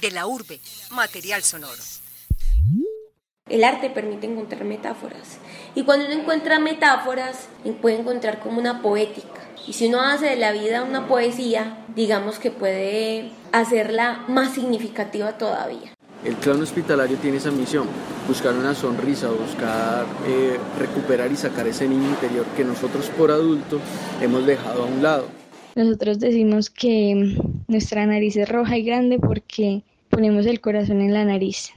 De la urbe, material sonoro. El arte permite encontrar metáforas. Y cuando uno encuentra metáforas, puede encontrar como una poética. Y si uno hace de la vida una poesía, digamos que puede hacerla más significativa todavía. El clan hospitalario tiene esa misión, buscar una sonrisa, buscar eh, recuperar y sacar ese niño interior que nosotros por adultos hemos dejado a un lado. Nosotros decimos que nuestra nariz es roja y grande porque ponemos el corazón en la nariz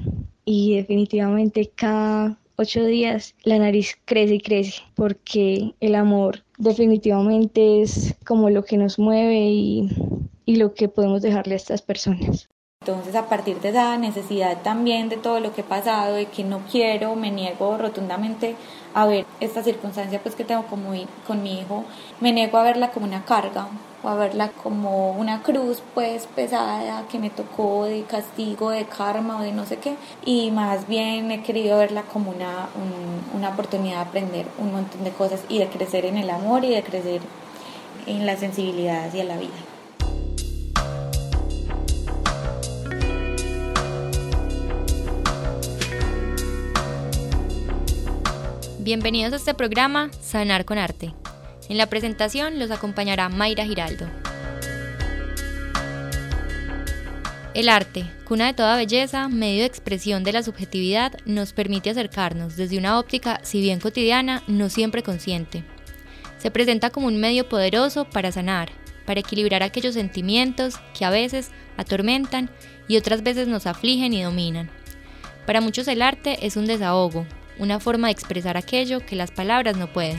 y definitivamente cada ocho días la nariz crece y crece porque el amor definitivamente es como lo que nos mueve y, y lo que podemos dejarle a estas personas. Entonces, a partir de esa necesidad también de todo lo que he pasado, de que no quiero, me niego rotundamente a ver esta circunstancia pues que tengo con mi, con mi hijo, me niego a verla como una carga o a verla como una cruz pues pesada que me tocó de castigo, de karma o de no sé qué, y más bien he querido verla como una, una oportunidad de aprender un montón de cosas y de crecer en el amor y de crecer en la sensibilidad hacia la vida. Bienvenidos a este programa Sanar con Arte. En la presentación los acompañará Mayra Giraldo. El arte, cuna de toda belleza, medio de expresión de la subjetividad, nos permite acercarnos desde una óptica, si bien cotidiana, no siempre consciente. Se presenta como un medio poderoso para sanar, para equilibrar aquellos sentimientos que a veces atormentan y otras veces nos afligen y dominan. Para muchos el arte es un desahogo, una forma de expresar aquello que las palabras no pueden.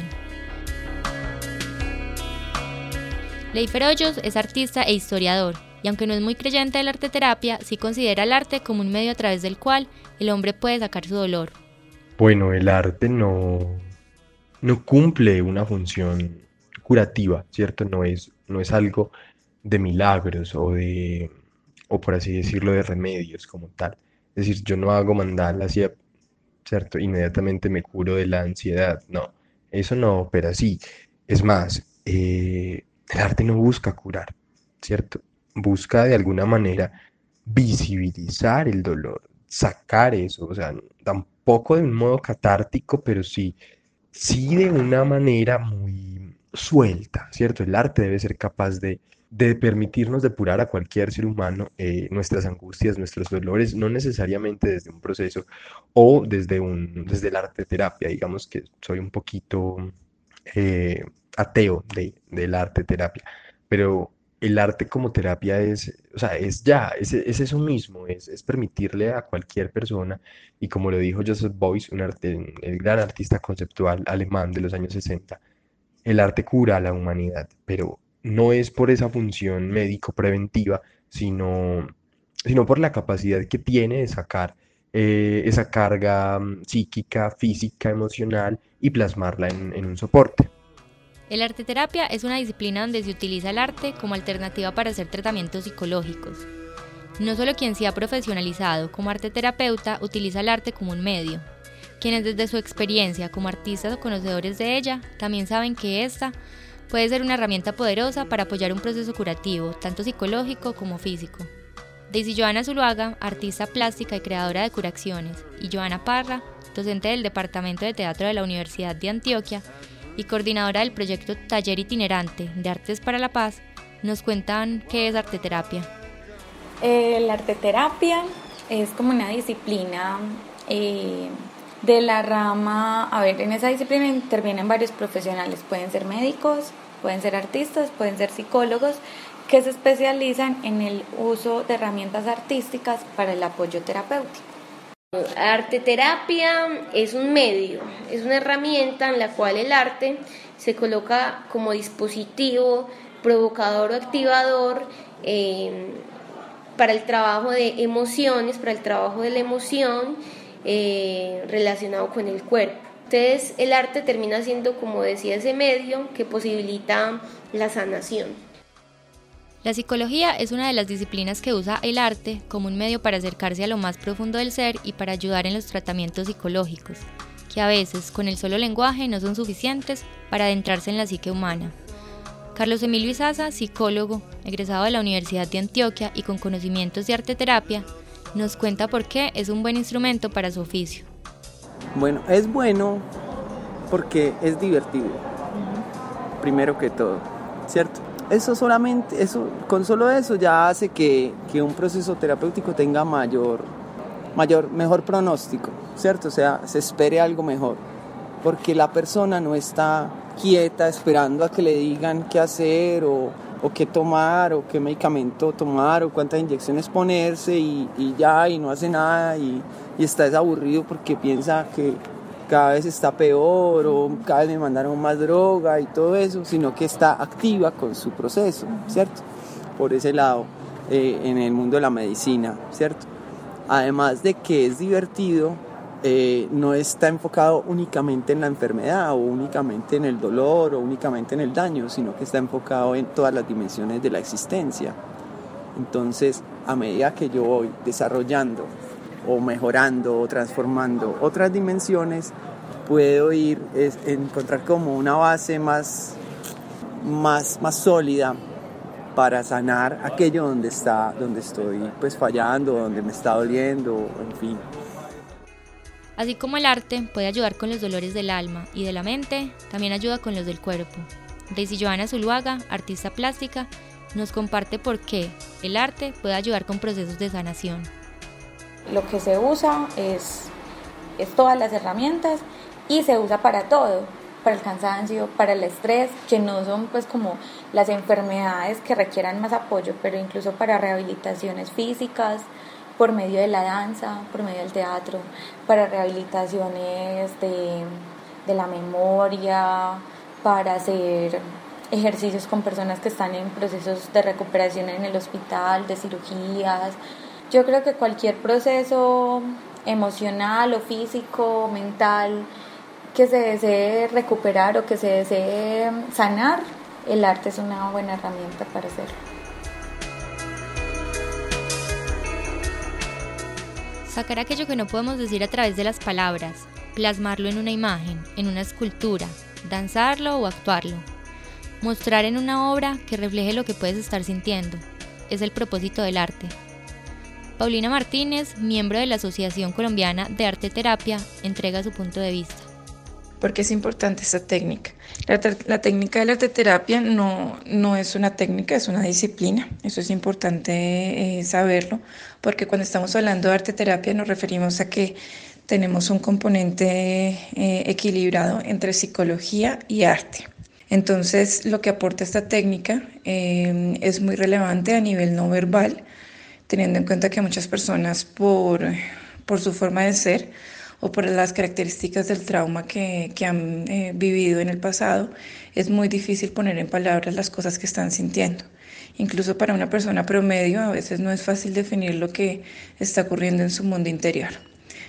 Leifer Hoyos es artista e historiador, y aunque no es muy creyente de la arteterapia, sí considera el arte como un medio a través del cual el hombre puede sacar su dolor. Bueno, el arte no, no cumple una función curativa, ¿cierto? No es, no es algo de milagros o de, o por así decirlo, de remedios como tal. Es decir, yo no hago mandalas y ¿cierto? Inmediatamente me curo de la ansiedad. No, eso no opera así. Es más, eh, el arte no busca curar, ¿cierto? Busca de alguna manera visibilizar el dolor, sacar eso, o sea, tampoco de un modo catártico, pero sí, sí de una manera muy suelta, ¿cierto? El arte debe ser capaz de de permitirnos depurar a cualquier ser humano eh, nuestras angustias, nuestros dolores, no necesariamente desde un proceso o desde, un, desde la arte terapia. Digamos que soy un poquito eh, ateo de, del arte terapia, pero el arte como terapia es, o sea, es ya, es, es eso mismo, es, es, permitirle a cualquier persona, y como lo dijo Joseph Beuys, un arte, el gran artista conceptual alemán de los años 60, el arte cura a la humanidad, pero no es por esa función médico-preventiva, sino, sino por la capacidad que tiene de sacar eh, esa carga mm, psíquica, física, emocional y plasmarla en, en un soporte. El arte terapia es una disciplina donde se utiliza el arte como alternativa para hacer tratamientos psicológicos. No solo quien se ha profesionalizado como arte terapeuta utiliza el arte como un medio. Quienes desde su experiencia como artistas o conocedores de ella también saben que esta puede ser una herramienta poderosa para apoyar un proceso curativo, tanto psicológico como físico. Daisy Joana Zuluaga, artista plástica y creadora de curaciones, y Joana Parra, docente del Departamento de Teatro de la Universidad de Antioquia y coordinadora del proyecto Taller Itinerante de Artes para la Paz, nos cuentan qué es arteterapia. Eh, la arteterapia es como una disciplina eh, de la rama, a ver, en esa disciplina intervienen varios profesionales, pueden ser médicos, pueden ser artistas, pueden ser psicólogos que se especializan en el uso de herramientas artísticas para el apoyo terapéutico. Arte terapia es un medio, es una herramienta en la cual el arte se coloca como dispositivo provocador o activador eh, para el trabajo de emociones, para el trabajo de la emoción eh, relacionado con el cuerpo. Entonces el arte termina siendo, como decía, ese medio que posibilita la sanación. La psicología es una de las disciplinas que usa el arte como un medio para acercarse a lo más profundo del ser y para ayudar en los tratamientos psicológicos, que a veces con el solo lenguaje no son suficientes para adentrarse en la psique humana. Carlos Emilio Izaza, psicólogo, egresado de la Universidad de Antioquia y con conocimientos de arte terapia, nos cuenta por qué es un buen instrumento para su oficio. Bueno, es bueno porque es divertido, primero que todo, ¿cierto? Eso solamente, eso, con solo eso ya hace que, que un proceso terapéutico tenga mayor, mayor, mejor pronóstico, ¿cierto? O sea, se espere algo mejor, porque la persona no está quieta esperando a que le digan qué hacer o, o qué tomar o qué medicamento tomar o cuántas inyecciones ponerse y, y ya y no hace nada y, y está desaburrido porque piensa que cada vez está peor o cada vez me mandaron más droga y todo eso, sino que está activa con su proceso, ¿cierto? Por ese lado, eh, en el mundo de la medicina, ¿cierto? Además de que es divertido, eh, no está enfocado únicamente en la enfermedad o únicamente en el dolor o únicamente en el daño, sino que está enfocado en todas las dimensiones de la existencia. Entonces, a medida que yo voy desarrollando o mejorando o transformando otras dimensiones, puedo ir a encontrar como una base más, más, más sólida para sanar aquello donde está donde estoy pues fallando donde me está doliendo en fin Así como el arte puede ayudar con los dolores del alma y de la mente, también ayuda con los del cuerpo. Daisy Joana Zuluaga, artista plástica, nos comparte por qué el arte puede ayudar con procesos de sanación. Lo que se usa es, es todas las herramientas y se usa para todo, para el cansancio, para el estrés, que no son pues como las enfermedades que requieran más apoyo, pero incluso para rehabilitaciones físicas, por medio de la danza, por medio del teatro, para rehabilitaciones de, de la memoria, para hacer ejercicios con personas que están en procesos de recuperación en el hospital, de cirugías. Yo creo que cualquier proceso emocional o físico, mental, que se desee recuperar o que se desee sanar, el arte es una buena herramienta para hacerlo. Sacar aquello que no podemos decir a través de las palabras, plasmarlo en una imagen, en una escultura, danzarlo o actuarlo. Mostrar en una obra que refleje lo que puedes estar sintiendo. Es el propósito del arte. Paulina Martínez, miembro de la Asociación Colombiana de Arte Terapia, entrega su punto de vista. ¿Por qué es importante esta técnica? La, la, técnica de la arteterapia no, no es una técnica, es una disciplina. Eso es importante eh, saberlo, porque cuando estamos hablando de arteterapia nos referimos a que tenemos un componente eh, equilibrado entre psicología y arte. Entonces, lo que aporta esta técnica eh, es muy relevante a nivel no verbal, teniendo en cuenta que muchas personas por, por su forma de ser, o por las características del trauma que, que han eh, vivido en el pasado, es muy difícil poner en palabras las cosas que están sintiendo. Incluso para una persona promedio a veces no es fácil definir lo que está ocurriendo en su mundo interior.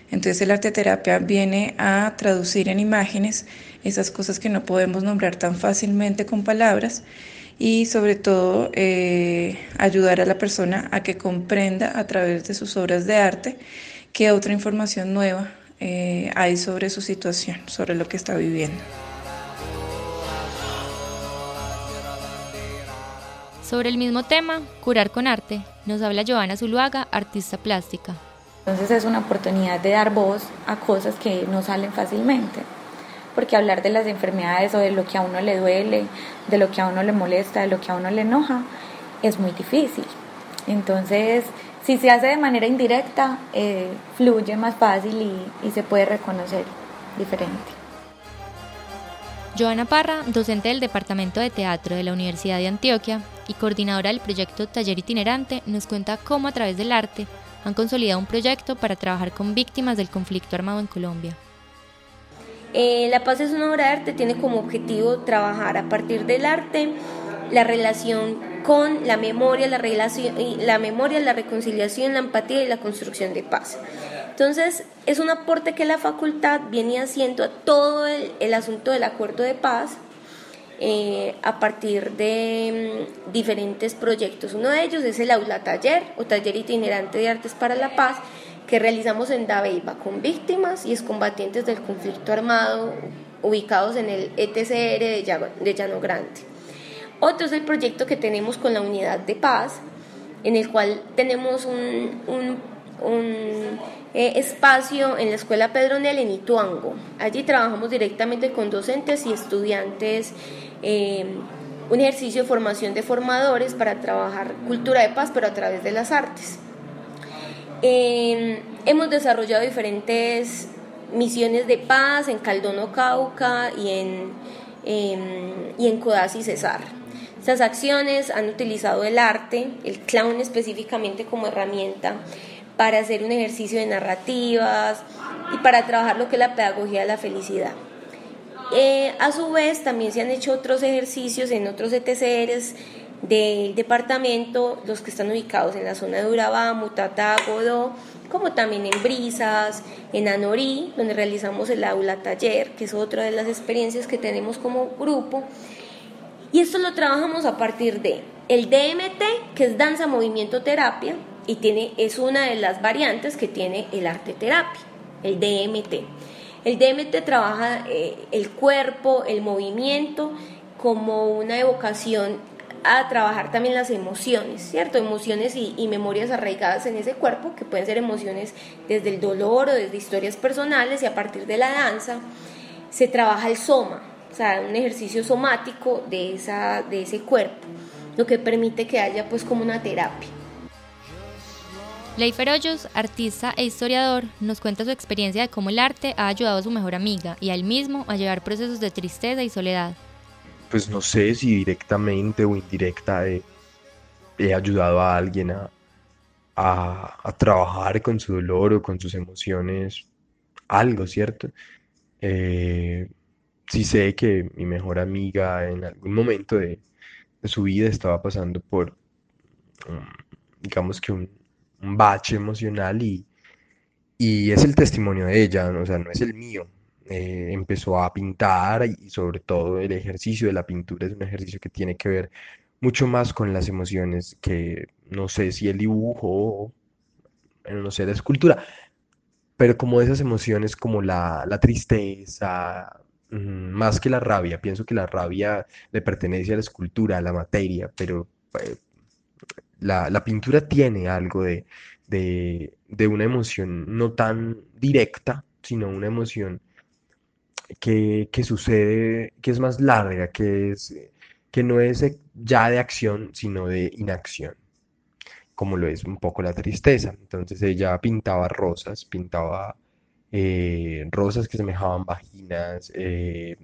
Entonces el arte terapia viene a traducir en imágenes esas cosas que no podemos nombrar tan fácilmente con palabras y sobre todo eh, ayudar a la persona a que comprenda a través de sus obras de arte qué otra información nueva eh, hay sobre su situación, sobre lo que está viviendo. Sobre el mismo tema, curar con arte, nos habla Joana Zuluaga, artista plástica. Entonces es una oportunidad de dar voz a cosas que no salen fácilmente, porque hablar de las enfermedades o de lo que a uno le duele, de lo que a uno le molesta, de lo que a uno le enoja, es muy difícil. Entonces si se hace de manera indirecta, eh, fluye más fácil y, y se puede reconocer diferente. Joana Parra, docente del Departamento de Teatro de la Universidad de Antioquia y coordinadora del proyecto Taller Itinerante, nos cuenta cómo a través del arte han consolidado un proyecto para trabajar con víctimas del conflicto armado en Colombia. Eh, la Paz es una obra de arte, tiene como objetivo trabajar a partir del arte la relación con la memoria, la, la memoria, la reconciliación, la empatía y la construcción de paz. Entonces, es un aporte que la facultad viene haciendo a todo el, asunto del acuerdo de paz eh, a partir de mm, diferentes proyectos. Uno de ellos es el aula taller o taller itinerante de artes para la paz que realizamos en Dabeiba con víctimas y excombatientes del conflicto armado ubicados en el ETCR de Llano Grande. Otro es el proyecto que tenemos con la unidad de paz, en el cual tenemos un, un, eh, espacio en la Escuela Pedronel en Ituango. Allí trabajamos directamente con docentes y estudiantes, eh, un ejercicio de formación de formadores para trabajar cultura de paz, pero a través de las artes. Eh, hemos desarrollado diferentes misiones de paz en Caldono, Cauca y en, y en Codazzi, Cesar. Estas acciones han utilizado el arte, el clown específicamente como herramienta para hacer un ejercicio de narrativas y para trabajar lo que es la pedagogía de la felicidad. Eh, a su vez, también se han hecho otros ejercicios en otros ETCRs del departamento, los que están ubicados en la zona de Urabá, Mutatá, Godó, como también en Brisas, en Anorí, donde realizamos el aula taller, que es otra de las experiencias que tenemos como grupo, y esto lo trabajamos a partir de el DMT, que es danza, movimiento, terapia, y tiene, es una de las variantes que tiene el arte terapia, el DMT. El DMT trabaja eh, el cuerpo, el movimiento, como una evocación a trabajar también las emociones, ¿cierto? Emociones y, y, memorias arraigadas en ese cuerpo, que pueden ser emociones desde el dolor o desde historias personales, y a partir de la danza se trabaja el soma, o sea, un ejercicio somático de, esa, de ese cuerpo, lo que permite que haya pues como una terapia. Leifer Hoyos, artista e historiador, nos cuenta su experiencia de cómo el arte ha ayudado a su mejor amiga y a él mismo a llevar procesos de tristeza y soledad. Pues no sé si directamente o indirecta he, ayudado a alguien a, a, trabajar con su dolor o con sus emociones, algo, ¿cierto? Eh, sí sé que mi mejor amiga en algún momento de, su vida estaba pasando por, digamos que un, bache emocional y, y, es el testimonio de ella, o sea, no es el mío. Eh, empezó a pintar y sobre todo el ejercicio de la pintura es un ejercicio que tiene que ver mucho más con las emociones que no sé si el dibujo o no sé, la escultura, pero como esas emociones como la, la tristeza, más que la rabia, pienso que la rabia le pertenece a la escultura, a la materia, pero eh, la, pintura tiene algo de, una emoción no tan directa, sino una emoción que, sucede, que es más larga, que, es, que no es ya de acción, sino de inacción, como lo es un poco la tristeza. Entonces ella pintaba rosas, pintaba eh, rosas que semejaban vaginas, eh,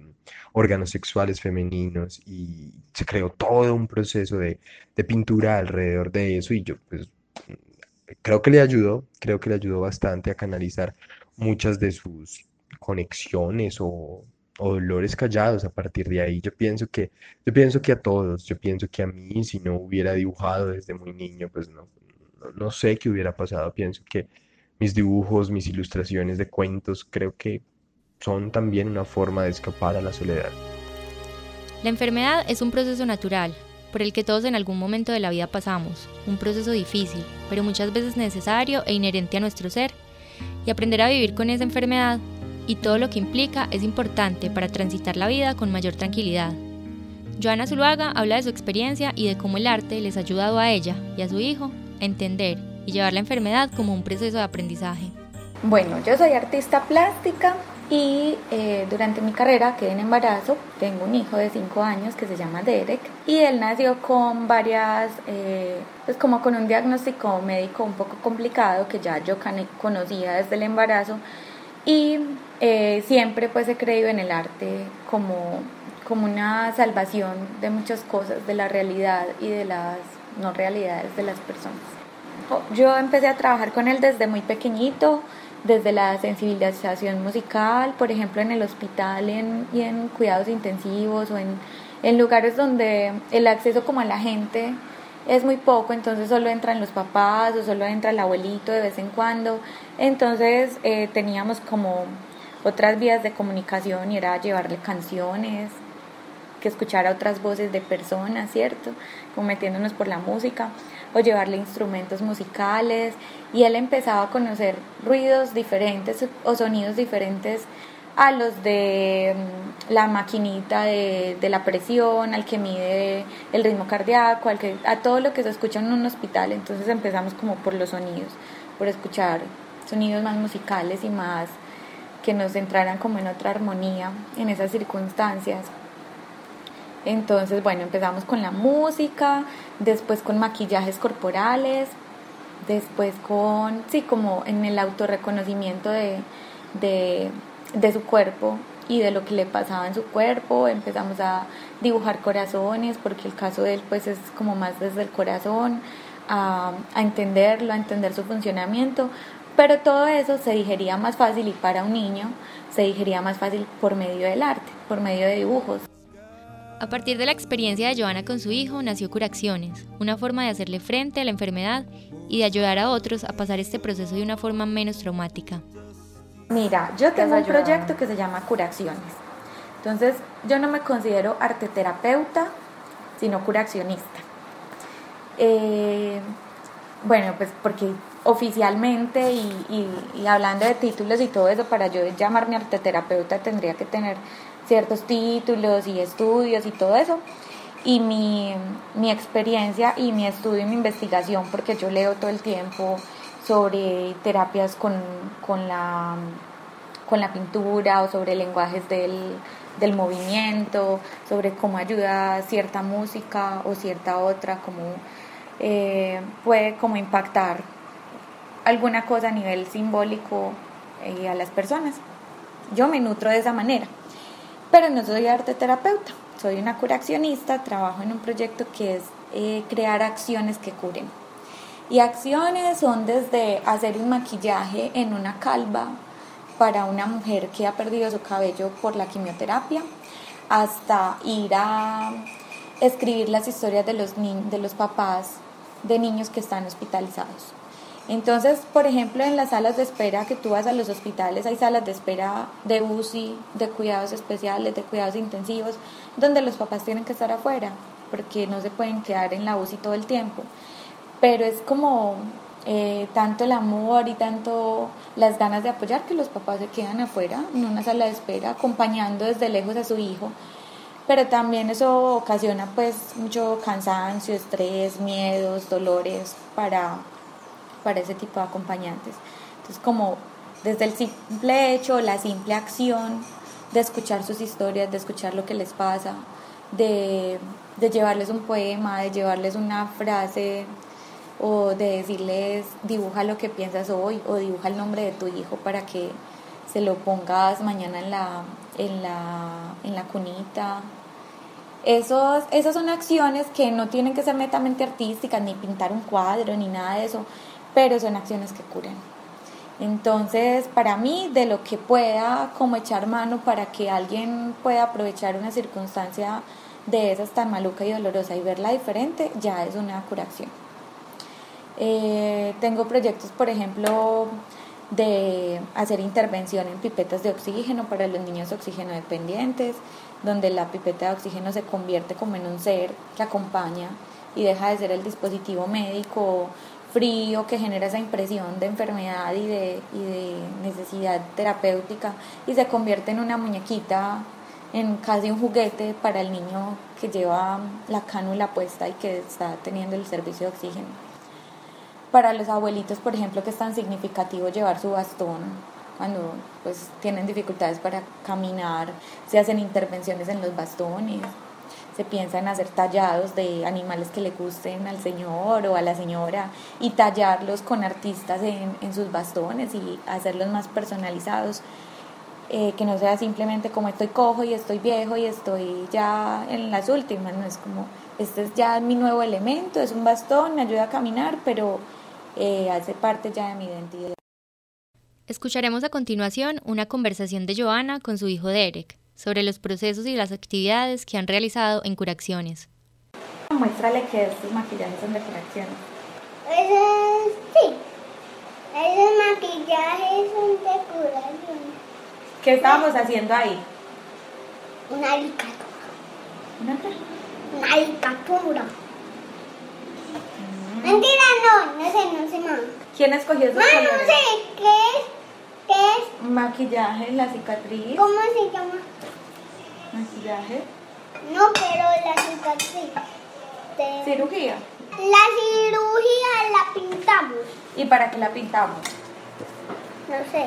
órganos sexuales femeninos y se creó todo un proceso de, pintura alrededor de eso y yo pues creo que le ayudó, creo que le ayudó bastante a canalizar muchas de sus conexiones o, dolores callados a partir de ahí. Yo pienso que, yo pienso que a todos, yo pienso que a mí, si no hubiera dibujado desde muy niño, pues no, no sé qué hubiera pasado. Pienso que mis dibujos, mis ilustraciones de cuentos, creo que son también una forma de escapar a la soledad. La enfermedad es un proceso natural, por el que todos en algún momento de la vida pasamos, un proceso difícil, pero muchas veces necesario e inherente a nuestro ser, y aprender a vivir con esa enfermedad y todo lo que implica es importante para transitar la vida con mayor tranquilidad. Joana Zuluaga habla de su experiencia y de cómo el arte les ha ayudado a ella y a su hijo a entender y llevar la enfermedad como un proceso de aprendizaje. Bueno, yo soy artista plástica y eh, durante mi carrera quedé en embarazo. Tengo un hijo de 5 años que se llama Derek y él nació con varias, eh, pues como con un diagnóstico médico un poco complicado que ya yo conocía desde el embarazo y eh, siempre pues he creído en el arte como, como una salvación de muchas cosas, de la realidad y de las no realidades de las personas. Yo empecé a trabajar con él desde muy pequeñito, desde la sensibilización musical, por ejemplo en el hospital y en cuidados intensivos o en, en lugares donde el acceso como a la gente es muy poco, entonces solo entran los papás o solo entra el abuelito de vez en cuando. Entonces eh, teníamos como otras vías de comunicación y era llevarle canciones, que escuchara otras voces de personas, ¿cierto? Como metiéndonos por la música o llevarle instrumentos musicales y él empezaba a conocer ruidos diferentes o sonidos diferentes a los de mm, la maquinita de, de, la presión, al que mide el ritmo cardíaco, al que, a todo lo que se escucha en un hospital. Entonces empezamos como por los sonidos, por escuchar sonidos más musicales y más que nos entraran como en otra armonía en esas circunstancias. Entonces, bueno, empezamos con la música, después con maquillajes corporales, después con, sí, como en el autorreconocimiento de, de, de su cuerpo y de lo que le pasaba en su cuerpo, empezamos a dibujar corazones, porque el caso de él pues es como más desde el corazón, a, a entenderlo, a entender su funcionamiento, pero todo eso se digería más fácil y para un niño se digería más fácil por medio del arte, por medio de dibujos. A partir de la experiencia de Joana con su hijo nació Curaciones, una forma de hacerle frente a la enfermedad y de ayudar a otros a pasar este proceso de una forma menos traumática. Mira, yo tengo un proyecto que se llama Curaciones. Entonces, yo no me considero arteterapeuta, sino curacionista. Eh, bueno, pues porque oficialmente y, y, hablando de títulos y todo eso, para yo llamarme arteterapeuta tendría que tener ciertos títulos y estudios y todo eso. Y mi, mi experiencia y mi estudio y mi investigación, porque yo leo todo el tiempo sobre terapias con, con, la, con la pintura o sobre lenguajes del, del movimiento, sobre cómo ayuda cierta música o cierta otra, cómo eh, puede impactar alguna cosa a nivel simbólico eh, a las personas. Yo me nutro de esa manera, pero no soy arte terapeuta, soy una curacionista, trabajo en un proyecto que es eh, crear acciones que curen. Y acciones son desde hacer un maquillaje en una calva para una mujer que ha perdido su cabello por la quimioterapia, hasta ir a escribir las historias de los, de los papás de niños que están hospitalizados. Entonces, por ejemplo, en las salas de espera que tú vas a los hospitales, hay salas de espera de UCI, de cuidados especiales, de cuidados intensivos, donde los papás tienen que estar afuera, porque no se pueden quedar en la UCI todo el tiempo. Pero es como eh, tanto el amor y tanto las ganas de apoyar que los papás se quedan afuera, en una sala de espera, acompañando desde lejos a su hijo. Pero también eso ocasiona pues mucho cansancio, estrés, miedos, dolores para para ese tipo de acompañantes. Entonces, como desde el simple hecho, la simple acción de escuchar sus historias, de escuchar lo que les pasa, de, de llevarles un poema, de llevarles una frase o de decirles dibuja lo que piensas hoy o dibuja el nombre de tu hijo para que se lo pongas mañana en la, en la, en la cunita. Esos, esas son acciones que no tienen que ser netamente artísticas, ni pintar un cuadro, ni nada de eso, pero son acciones que curan. Entonces, para mí, de lo que pueda como echar mano para que alguien pueda aprovechar una circunstancia de esas tan maluca y dolorosa y verla diferente, ya es una curación. Eh, tengo proyectos, por ejemplo, de hacer intervención en pipetas de oxígeno para los niños oxígeno dependientes, donde la pipeta de oxígeno se convierte como en un ser que acompaña y deja de ser el dispositivo médico frío que genera esa impresión de enfermedad y de, y de necesidad terapéutica y se convierte en una muñequita, en casi un juguete para el niño que lleva la cánula puesta y que está teniendo el servicio de oxígeno. Para los abuelitos, por ejemplo, que es tan significativo llevar su bastón cuando pues tienen dificultades para caminar, se hacen intervenciones en los bastones se piensa en hacer tallados de animales que le gusten al señor o a la señora y tallarlos con artistas en, sus bastones y hacerlos más personalizados. Eh, que no sea simplemente como estoy cojo y estoy viejo y estoy ya en las últimas, no es como, este es ya mi nuevo elemento, es un bastón, me ayuda a caminar, pero eh, hace parte ya de mi identidad. Escucharemos a continuación una conversación de Joana con su hijo Derek, sobre los procesos y las actividades que han realizado en Curaciones. Muéstrale que estos maquillajes son de Curaciones. sí, esos maquillajes son de Curaciones. ¿Qué estábamos haciendo ahí? Una caricatura. ¿Una qué? Una caricatura. Mm. Mentira, no, no sé, no sé más. ¿Quién escogió esos no, colores? No sé, ¿qué es? ¿Qué es? Maquillaje, la cicatriz. ¿Cómo se llama? Maquillaje. No, pero la cicatriz. Cirugía. La cirugía la pintamos. ¿Y para qué la pintamos? No sé.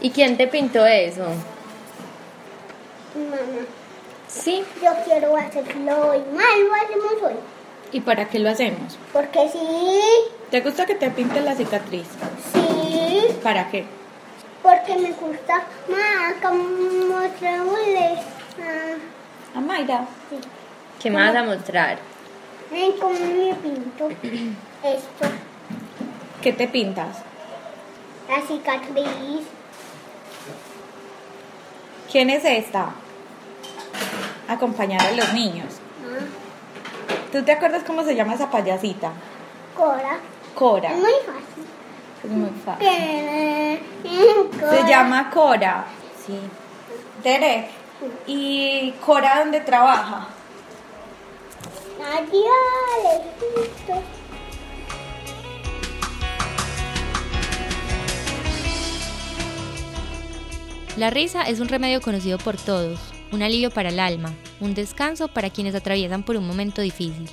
¿Y quién te pintó eso? Mamá. Sí. Yo quiero hacerlo hoy. Mal lo hacemos hoy. ¿Y para qué lo hacemos? Porque sí, ¿Te gusta que te pinte la cicatriz? sí. ¿Para qué? Porque me gusta más como traerle. Ah, A Mayra. sí. ¿Qué me vas a mostrar? Cómo me pinto esto. ¿Qué te pintas? La cicatriz. ¿Quién es esta? Acompañar a los niños. Ah, ¿Tú te acuerdas cómo se llama esa payasita? Cora. Cora. Es muy fácil. Es muy fácil. Se llama Cora. Sí. Derek. ¿Y Cora dónde trabaja? Lejito. La risa es un remedio conocido por todos, un alivio para el alma, un descanso para quienes atraviesan por un momento difícil.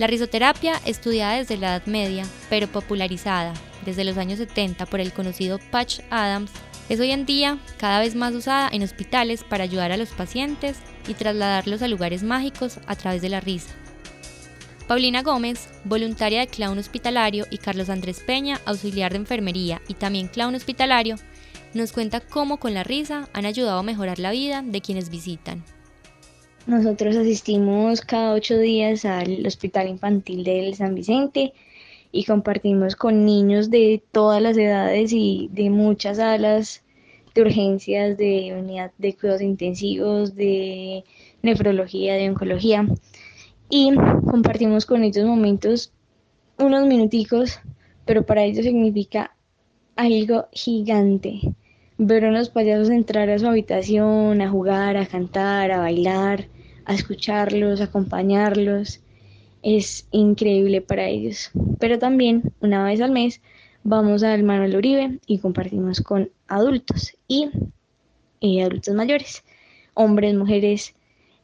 La risoterapia, estudiada desde la Edad Media, pero popularizada desde los años 70 por el conocido Patch Adams, es hoy en día cada vez más usada en hospitales para ayudar a los pacientes y trasladarlos a lugares mágicos a través de la risa. Paulina Gómez, voluntaria de clown hospitalario, y Carlos Andrés Peña, auxiliar de enfermería y también clown hospitalario, nos cuenta cómo con la risa han ayudado a mejorar la vida de quienes visitan. Nosotros asistimos cada ocho días al Hospital Infantil del San Vicente y compartimos con niños de todas las edades y de muchas salas de urgencias, de unidad de cuidados intensivos, de nefrología, de oncología. Y compartimos con ellos momentos, unos minuticos, pero para ellos significa algo gigante. Ver a unos payasos entrar a su habitación, a jugar, a cantar, a bailar, a escucharlos, a acompañarlos, es increíble para ellos. Pero también, una vez al mes, vamos al Manuel Uribe y compartimos con adultos y eh, adultos mayores, hombres, mujeres,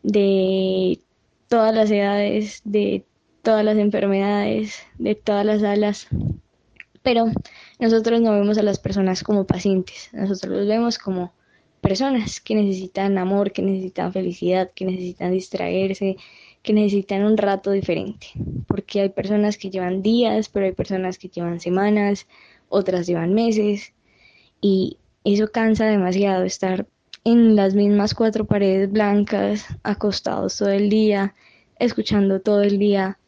de todas las edades, de todas las enfermedades, de todas las alas. Pero nosotros no vemos a las personas como pacientes, nosotros los vemos como personas que necesitan amor, que necesitan felicidad, que necesitan distraerse, que necesitan un rato diferente. Porque hay personas que llevan días, pero hay personas que llevan semanas, otras llevan meses. Y eso cansa demasiado estar en las mismas cuatro paredes blancas, acostados todo el día, escuchando todo el día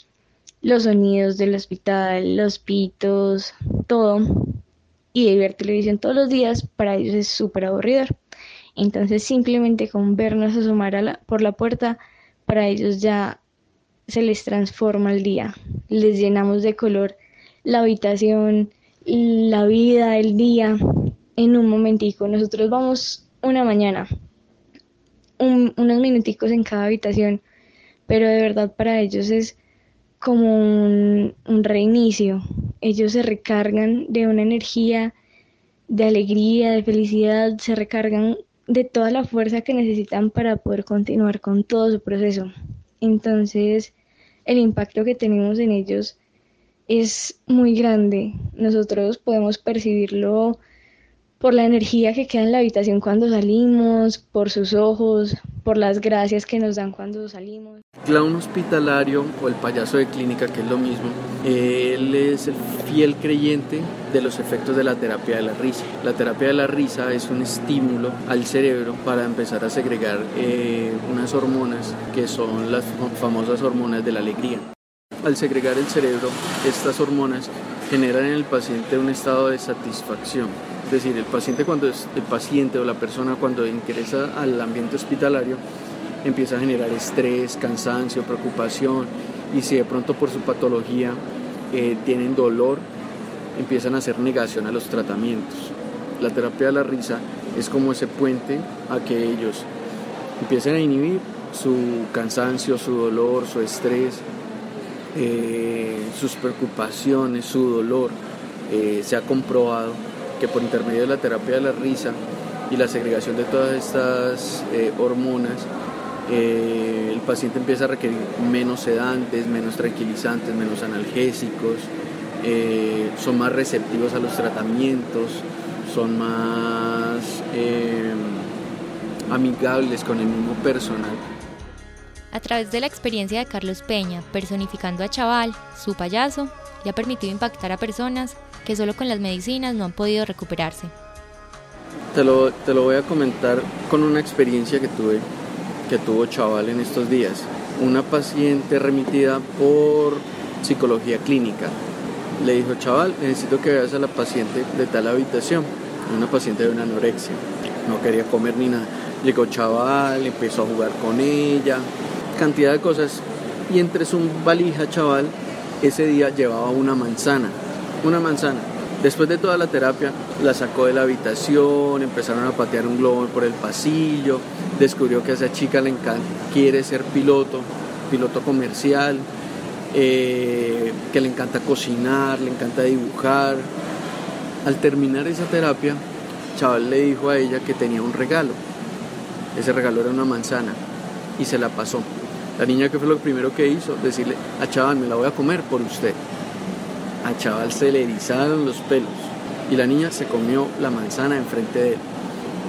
los sonidos del hospital, los pitos, todo. Y de ver televisión todos los días para ellos es súper aburridor. Entonces simplemente con vernos asomar a la- por la puerta, para ellos ya se les transforma el día. Les llenamos de color la habitación, la vida, el día, en un momentico. Nosotros vamos una mañana, un- unos minuticos en cada habitación, pero de verdad para ellos es como un, reinicio. Ellos se recargan de una energía de alegría, de felicidad, se recargan de toda la fuerza que necesitan para poder continuar con todo su proceso. Entonces, el impacto que tenemos en ellos es muy grande. Nosotros podemos percibirlo por la energía que queda en la habitación cuando salimos, por sus ojos, por las gracias que nos dan cuando salimos. Clown hospitalario o el payaso de clínica, que es lo mismo, él es el fiel creyente de los efectos de la terapia de la risa. La terapia de la risa es un estímulo al cerebro para empezar a segregar eh, unas hormonas que son las famosas hormonas de la alegría. Al segregar el cerebro, estas hormonas generan en el paciente un estado de satisfacción. Es decir, el paciente cuando el paciente o la persona cuando ingresa al ambiente hospitalario empieza a generar estrés, cansancio, preocupación y si de pronto por su patología eh, tienen dolor, empiezan a hacer negación a los tratamientos. La terapia de la risa es como ese puente a que ellos empiecen a inhibir su cansancio, su dolor, su estrés, eh, sus preocupaciones, su dolor. Eh, se ha comprobado que por intermedio de la terapia de la risa y la segregación de todas estas eh, hormonas, eh, el paciente empieza a requerir menos sedantes, menos tranquilizantes, menos analgésicos, eh, son más receptivos a los tratamientos, son más amigables con el mismo personal. A través de la experiencia de Carlos Peña, personificando a Chaval, su payaso, le ha permitido impactar a personas que solo con las medicinas no han podido recuperarse. Te lo, te lo voy a comentar con una experiencia que tuve, que tuvo Chaval en estos días. Una paciente remitida por psicología clínica. Le dijo, Chaval, necesito que veas a la paciente de tal habitación, una paciente de una anorexia. No quería comer ni nada. Llegó Chaval, empezó a jugar con ella, cantidad de cosas. Y entre su valija, Chaval, ese día llevaba una manzana, una manzana. Después de toda la terapia, la sacó de la habitación, empezaron a patear un globo por el pasillo, descubrió que a esa chica le encanta, quiere ser piloto, piloto comercial, eh, que le encanta cocinar, le encanta dibujar. Al terminar esa terapia, Chaval le dijo a ella que tenía un regalo. Ese regalo era una manzana y se la pasó. La niña que fue lo primero que hizo, decirle a Chaval, me la voy a comer por usted. A Chaval se le erizaron los pelos y la niña se comió la manzana enfrente de él.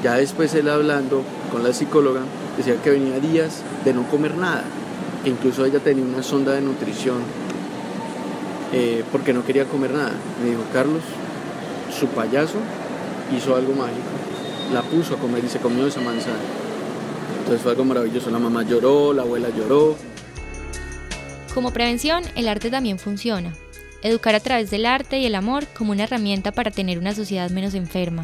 Ya después él hablando con la psicóloga, decía que venía días de no comer nada, que incluso ella tenía una sonda de nutrición eh, porque no quería comer nada. Me dijo, Carlos, su payaso hizo algo mágico, la puso a comer y se comió esa manzana. Entonces fue algo maravilloso. La mamá lloró, la abuela lloró. Como prevención, el arte también funciona. Educar a través del arte y el amor como una herramienta para tener una sociedad menos enferma.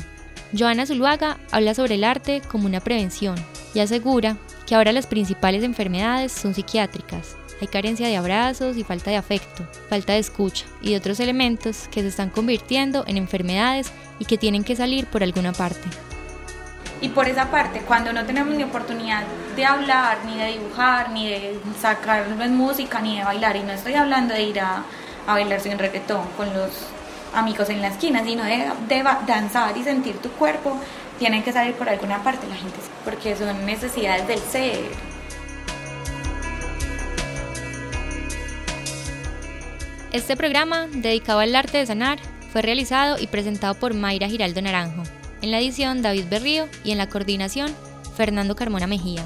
Joana Zuluaga habla sobre el arte como una prevención y asegura que ahora las principales enfermedades son psiquiátricas. Hay carencia de abrazos y falta de afecto, falta de escucha y de otros elementos que se están convirtiendo en enfermedades y que tienen que salir por alguna parte. Y por esa parte, cuando no tenemos ni oportunidad de hablar, ni de dibujar, ni de sacar música, ni de bailar, y no estoy hablando de ir a, a bailar sin reggaetón con los amigos en la esquina, sino de, de danzar y sentir tu cuerpo, tienen que salir por alguna parte la gente, porque son necesidades del ser. Este programa, dedicado al arte de sanar, fue realizado y presentado por Mayra Giraldo Naranjo. En la edición, David Berrío y en la coordinación, Fernando Carmona Mejía.